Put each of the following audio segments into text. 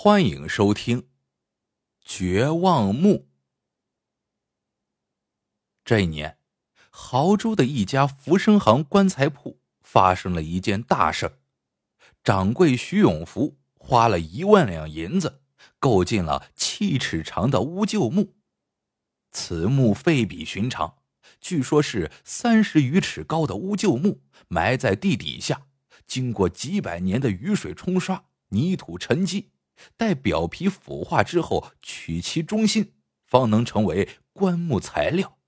欢迎收听《绝望墓》。这一年，亳州的一家福生行棺材铺发生了一件大事掌柜徐永福花了一万两银子，购进了七尺长的乌桕木。此墓非比寻常，据说是三十余尺高的乌桕墓，埋在地底下，经过几百年的雨水冲刷，泥土沉积。待表皮腐化之后，取其中心，方能成为棺木材料。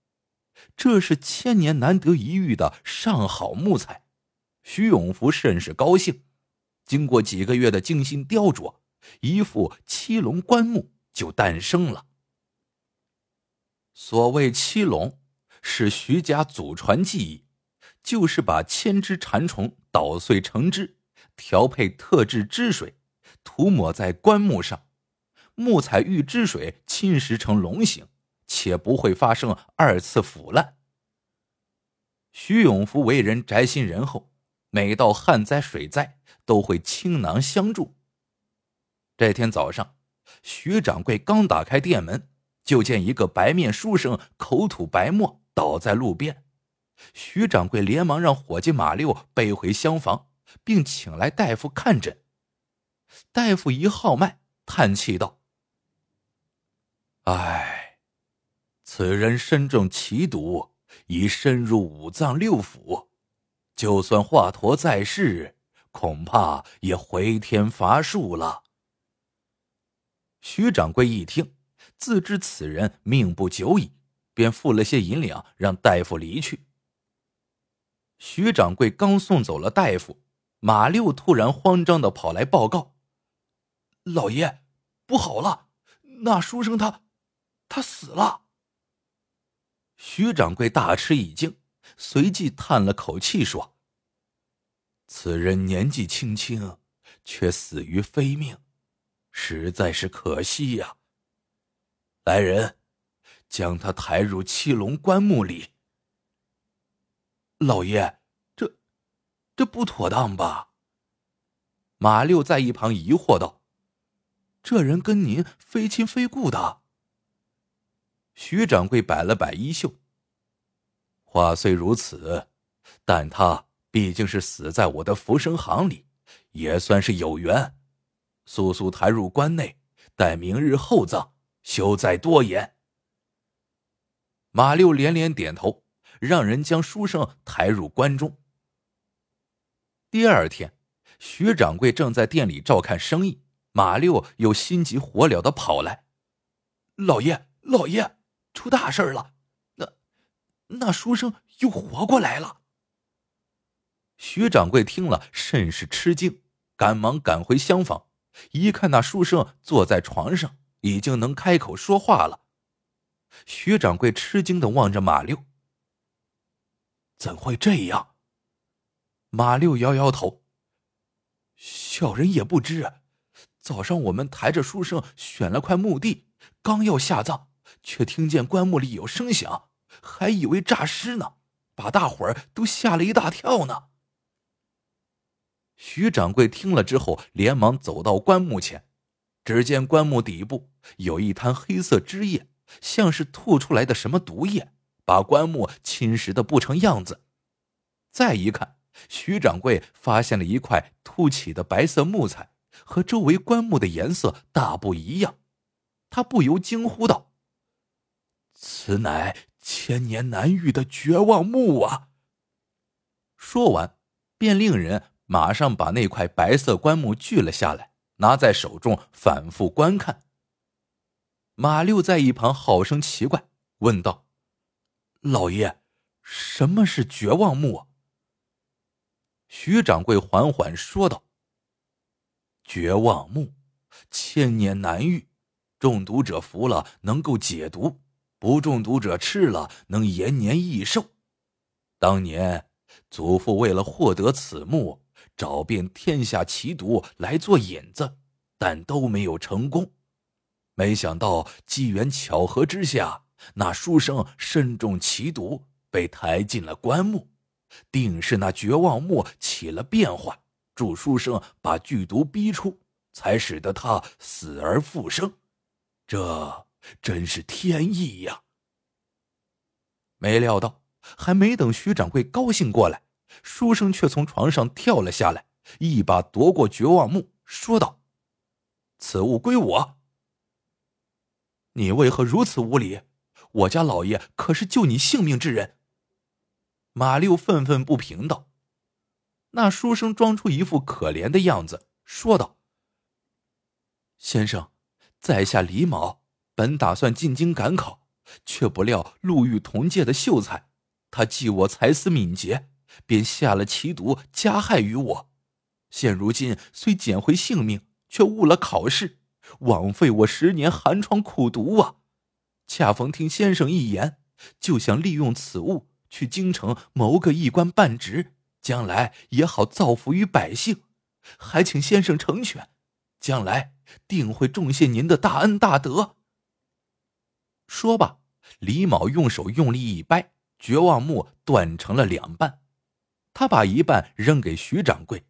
这是千年难得一遇的上好木材，徐永福甚是高兴。经过几个月的精心雕琢，一副七龙棺木就诞生了。所谓七龙，是徐家祖传技艺，就是把千只蝉虫捣碎成汁，调配特制汁水。涂抹在棺木上，木材遇汁水侵蚀成龙形，且不会发生二次腐烂。徐永福为人宅心仁厚，每到旱灾水灾都会倾囊相助。这天早上，徐掌柜刚打开店门，就见一个白面书生口吐白沫倒在路边。徐掌柜连忙让伙计马六背回厢房，并请来大夫看诊。大夫一号脉，叹气道：“唉，此人身中奇毒，已深入五脏六腑，就算华佗在世，恐怕也回天乏术了。”徐掌柜一听，自知此人命不久矣，便付了些银两，让大夫离去。徐掌柜刚送走了大夫，马六突然慌张的跑来报告。老爷，不好了！那书生他，他死了。徐掌柜大吃一惊，随即叹了口气说：“此人年纪轻轻，却死于非命，实在是可惜呀。”来人，将他抬入七龙棺木里。老爷，这，这不妥当吧？马六在一旁疑惑道。这人跟您非亲非故的。徐掌柜摆了摆衣袖。话虽如此，但他毕竟是死在我的福生行里，也算是有缘。速速抬入关内，待明日厚葬，休再多言。马六连连点头，让人将书生抬入关中。第二天，徐掌柜正在店里照看生意。马六又心急火燎的跑来：“老爷，老爷，出大事了！那那书生又活过来了。”徐掌柜听了甚是吃惊，赶忙赶回厢房，一看那书生坐在床上，已经能开口说话了。徐掌柜吃惊的望着马六：“怎会这样？”马六摇摇头：“小人也不知。”早上我们抬着书生选了块墓地，刚要下葬，却听见棺木里有声响，还以为诈尸呢，把大伙儿都吓了一大跳呢。徐掌柜听了之后，连忙走到棺木前，只见棺木底部有一滩黑色汁液，像是吐出来的什么毒液，把棺木侵蚀的不成样子。再一看，徐掌柜发现了一块凸起的白色木材。和周围棺木的颜色大不一样，他不由惊呼道：“此乃千年难遇的绝望木啊！”说完，便令人马上把那块白色棺木锯了下来，拿在手中反复观看。马六在一旁好生奇怪，问道：“老爷，什么是绝望木？”徐掌柜缓缓说道。绝望木，千年难遇，中毒者服了能够解毒，不中毒者吃了能延年益寿。当年祖父为了获得此木，找遍天下奇毒来做引子，但都没有成功。没想到机缘巧合之下，那书生身中奇毒，被抬进了棺木，定是那绝望木起了变化。助书生把剧毒逼出，才使得他死而复生，这真是天意呀！没料到，还没等徐掌柜高兴过来，书生却从床上跳了下来，一把夺过绝望木，说道：“此物归我。你为何如此无礼？我家老爷可是救你性命之人。”马六愤愤不平道。那书生装出一副可怜的样子，说道：“先生，在下李某，本打算进京赶考，却不料路遇同届的秀才，他记我才思敏捷，便下了奇毒，加害于我。现如今虽捡回性命，却误了考试，枉费我十年寒窗苦读啊！恰逢听先生一言，就想利用此物去京城谋个一官半职。”将来也好造福于百姓，还请先生成全，将来定会重谢您的大恩大德。说罢，李某用手用力一掰，绝望木断成了两半。他把一半扔给徐掌柜：“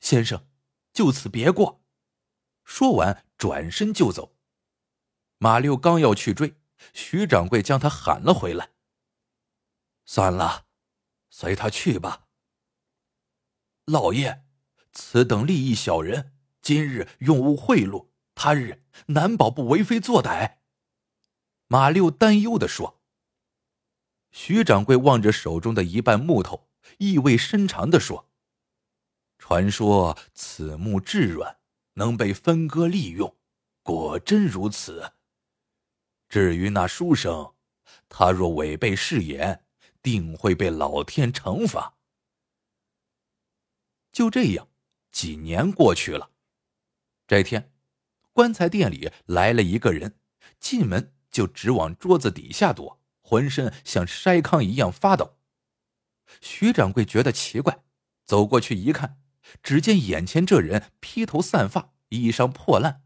先生，就此别过。”说完，转身就走。马六刚要去追，徐掌柜将他喊了回来：“算了。”随他去吧。老爷，此等利益小人，今日用物贿赂，他日难保不为非作歹。马六担忧的说。徐掌柜望着手中的一半木头，意味深长的说：“传说此木质软，能被分割利用，果真如此？至于那书生，他若违背誓言。”定会被老天惩罚。就这样，几年过去了。这天，棺材店里来了一个人，进门就直往桌子底下躲，浑身像筛糠一样发抖。徐掌柜觉得奇怪，走过去一看，只见眼前这人披头散发，衣裳破烂。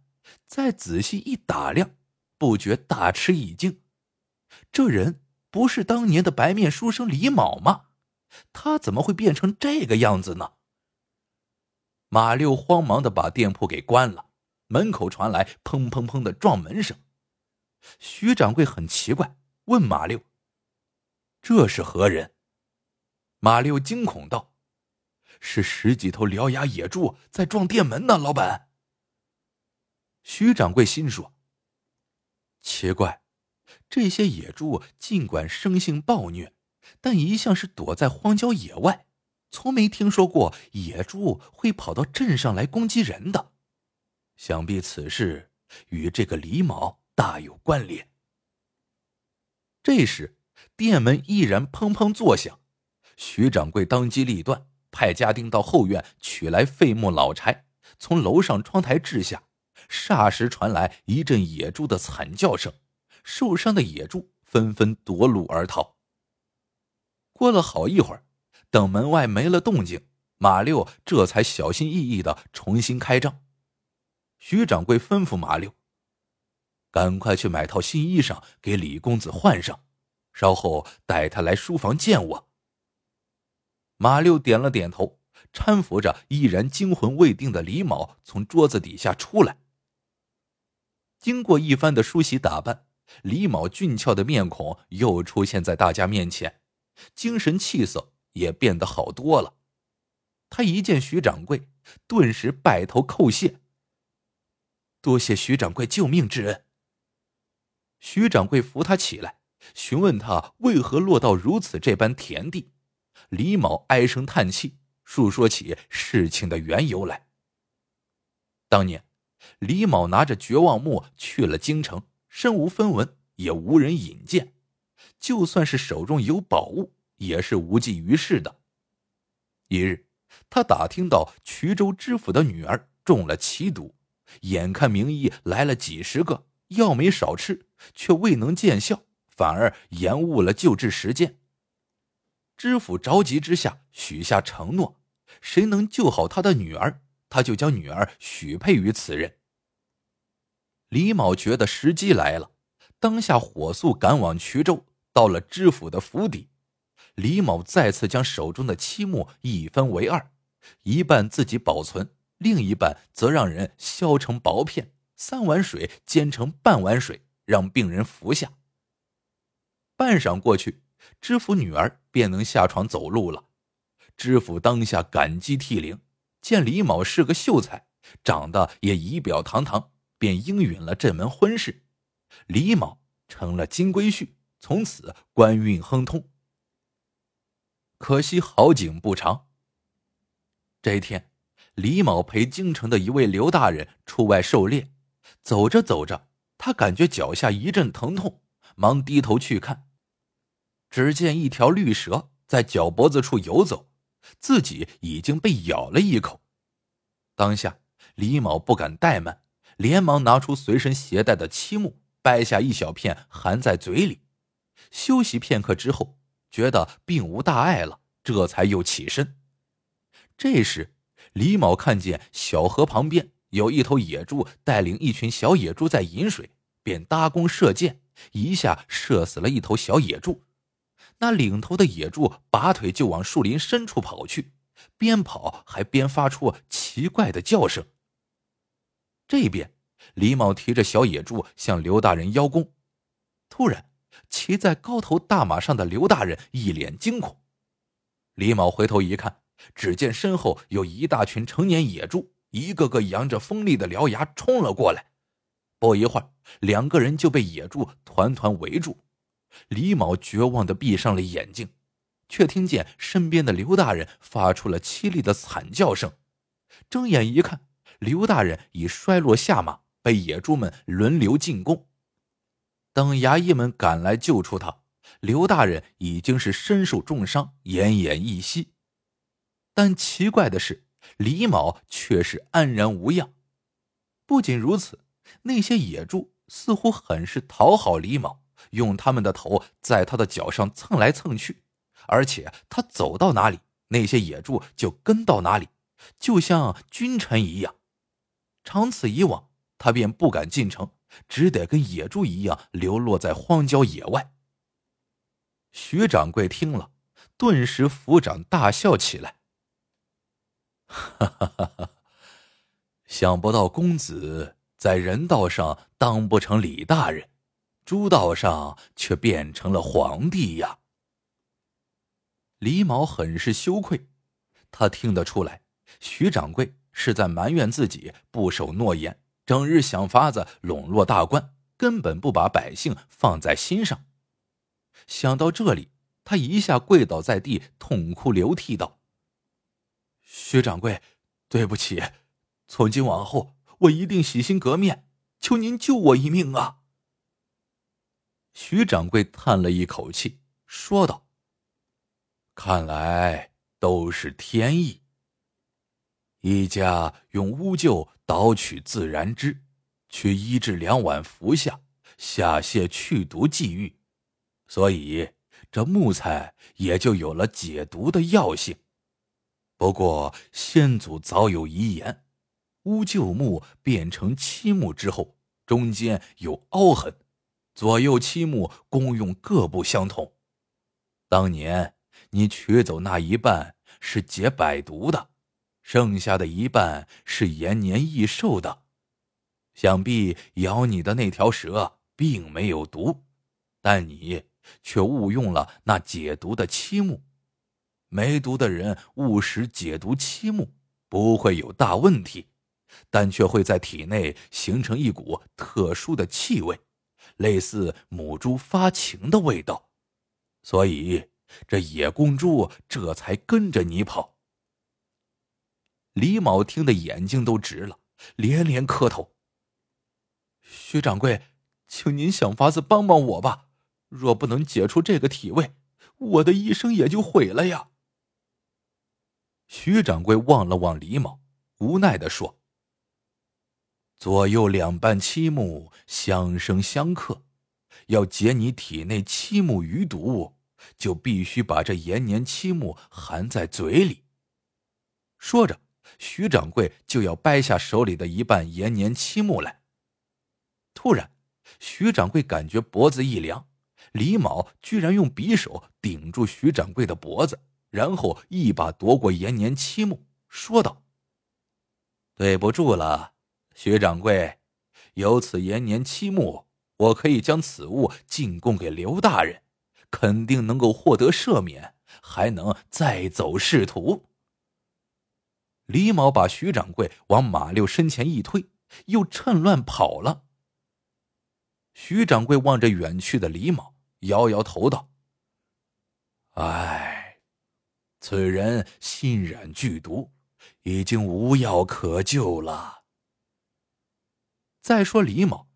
再仔细一打量，不觉大吃一惊。这人。不是当年的白面书生李某吗？他怎么会变成这个样子呢？马六慌忙的把店铺给关了，门口传来砰砰砰的撞门声。徐掌柜很奇怪，问马六：“这是何人？”马六惊恐道：“是十几头獠牙野猪在撞店门呢，老板。”徐掌柜心说：“奇怪。”这些野猪尽管生性暴虐，但一向是躲在荒郊野外，从没听说过野猪会跑到镇上来攻击人的。想必此事与这个李某大有关联。这时，店门依然砰砰作响，徐掌柜当机立断，派家丁到后院取来废木老柴，从楼上窗台掷下，霎时传来一阵野猪的惨叫声。受伤的野猪纷纷夺路而逃。过了好一会儿，等门外没了动静，马六这才小心翼翼的重新开张。徐掌柜吩咐马六：“赶快去买套新衣裳给李公子换上，稍后带他来书房见我。”马六点了点头，搀扶着依然惊魂未定的李某从桌子底下出来。经过一番的梳洗打扮。李某俊俏的面孔又出现在大家面前，精神气色也变得好多了。他一见徐掌柜，顿时拜头叩谢：“多谢徐掌柜救命之恩。”徐掌柜扶他起来，询问他为何落到如此这般田地。李某唉声叹气，述说起事情的缘由来。当年，李某拿着绝望木去了京城。身无分文，也无人引荐，就算是手中有宝物，也是无济于事的。一日，他打听到衢州知府的女儿中了奇毒，眼看名医来了几十个，药没少吃，却未能见效，反而延误了救治时间。知府着急之下许下承诺，谁能救好他的女儿，他就将女儿许配于此人。李某觉得时机来了，当下火速赶往衢州。到了知府的府邸，李某再次将手中的漆木一分为二，一半自己保存，另一半则让人削成薄片，三碗水煎成半碗水，让病人服下。半晌过去，知府女儿便能下床走路了。知府当下感激涕零，见李某是个秀才，长得也仪表堂堂，便应允了这门婚事。李某成了金龟婿，从此官运亨通。可惜好景不长。这一天，李某陪京城的一位刘大人出外狩猎，走着走着，他感觉脚下一阵疼痛，忙低头去看，只见一条绿蛇在脚脖子处游走。自己已经被咬了一口，当下李某不敢怠慢，连忙拿出随身携带的漆木，掰下一小片含在嘴里。休息片刻之后，觉得并无大碍了，这才又起身。这时，李某看见小河旁边有一头野猪，带领一群小野猪在饮水，便搭弓射箭，一下射死了一头小野猪。那领头的野猪拔腿就往树林深处跑去，边跑还边发出奇怪的叫声。这边，李某提着小野猪向刘大人邀功。突然，骑在高头大马上的刘大人一脸惊恐。李某回头一看，只见身后有一大群成年野猪，一个个扬着锋利的獠牙冲了过来。不一会儿，两个人就被野猪团团围住。李某绝望的闭上了眼睛，却听见身边的刘大人发出了凄厉的惨叫声。睁眼一看，刘大人已摔落下马，被野猪们轮流进攻。等衙役们赶来救出他，刘大人已经是身受重伤，奄奄一息。但奇怪的是，李某却是安然无恙。不仅如此，那些野猪似乎很是讨好李某。用他们的头在他的脚上蹭来蹭去，而且他走到哪里，那些野猪就跟到哪里，就像君臣一样。长此以往，他便不敢进城，只得跟野猪一样流落在荒郊野外。徐掌柜听了，顿时抚掌大笑起来：“ 哈哈哈哈！想不到公子在人道上当不成李大人。”猪道上却变成了皇帝呀！李某很是羞愧，他听得出来，徐掌柜是在埋怨自己不守诺言，整日想法子笼络大官，根本不把百姓放在心上。想到这里，他一下跪倒在地，痛哭流涕道：“徐掌柜，对不起，从今往后我一定洗心革面，求您救我一命啊！”徐掌柜叹了一口气，说道：“看来都是天意。一家用乌桕捣取自然汁，取一至两碗服下，下泻去毒济郁，所以这木材也就有了解毒的药性。不过先祖早有遗言，乌桕木变成漆木之后，中间有凹痕。”左右漆木功用各不相同，当年你取走那一半是解百毒的，剩下的一半是延年益寿的。想必咬你的那条蛇并没有毒，但你却误用了那解毒的漆木。没毒的人误食解毒漆木不会有大问题，但却会在体内形成一股特殊的气味。类似母猪发情的味道，所以这野公猪这才跟着你跑。李某听得眼睛都直了，连连磕头：“徐掌柜，请您想法子帮帮我吧！若不能解除这个体味，我的一生也就毁了呀。”徐掌柜望了望李某，无奈的说。左右两半漆木相生相克，要解你体内漆木余毒，就必须把这延年漆木含在嘴里。说着，徐掌柜就要掰下手里的一半延年漆木来。突然，徐掌柜感觉脖子一凉，李某居然用匕首顶住徐掌柜的脖子，然后一把夺过延年漆木，说道。对不住了，徐掌柜，有此延年期木，我可以将此物进贡给刘大人，肯定能够获得赦免，还能再走仕途。李某把徐掌柜往马六身前一推，又趁乱跑了。徐掌柜望着远去的李某，摇摇头道：“唉，此人心染剧毒，已经无药可救了。”再说李某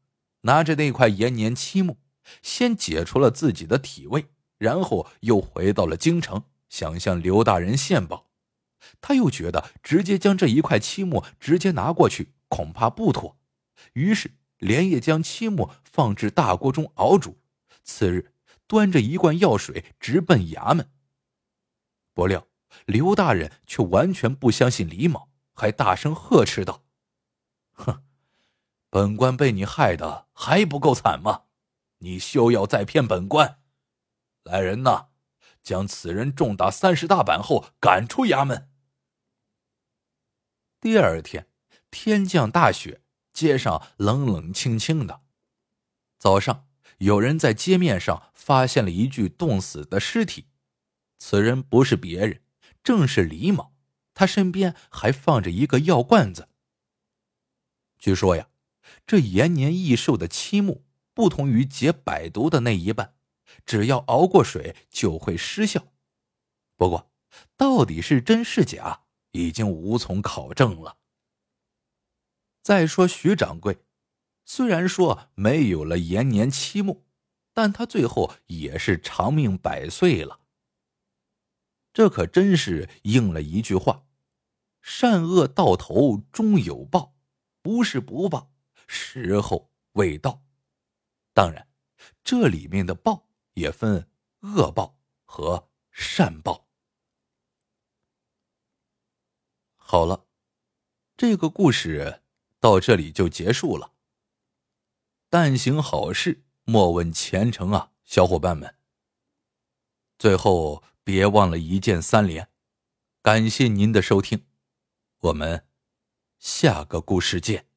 拿着那块延年漆木，先解除了自己的体味，然后又回到了京城，想向刘大人献宝。他又觉得直接将这一块漆木直接拿过去恐怕不妥，于是连夜将漆木放至大锅中熬煮。次日，端着一罐药水直奔衙门。不料刘大人却完全不相信李某，还大声呵斥道：“哼，本官被你害的还不够惨吗？你休要再骗本官！来人呐，将此人重打三十大板后赶出衙门。”第二天，天降大雪，街上冷冷清清的。早上，有人在街面上发现了一具冻死的尸体，此人不是别人，正是李某。他身边还放着一个药罐子。据说呀，这延年益寿的漆木不同于解百毒的那一半，只要熬过水就会失效。不过，到底是真是假？已经无从考证了。再说徐掌柜，虽然说没有了延年期木，但他最后也是长命百岁了。这可真是应了一句话：“善恶到头终有报，不是不报，时候未到。”当然，这里面的报也分恶报和善报。好了，这个故事到这里就结束了。但行好事，莫问前程啊，小伙伴们。最后别忘了一键三连，感谢您的收听，我们下个故事见。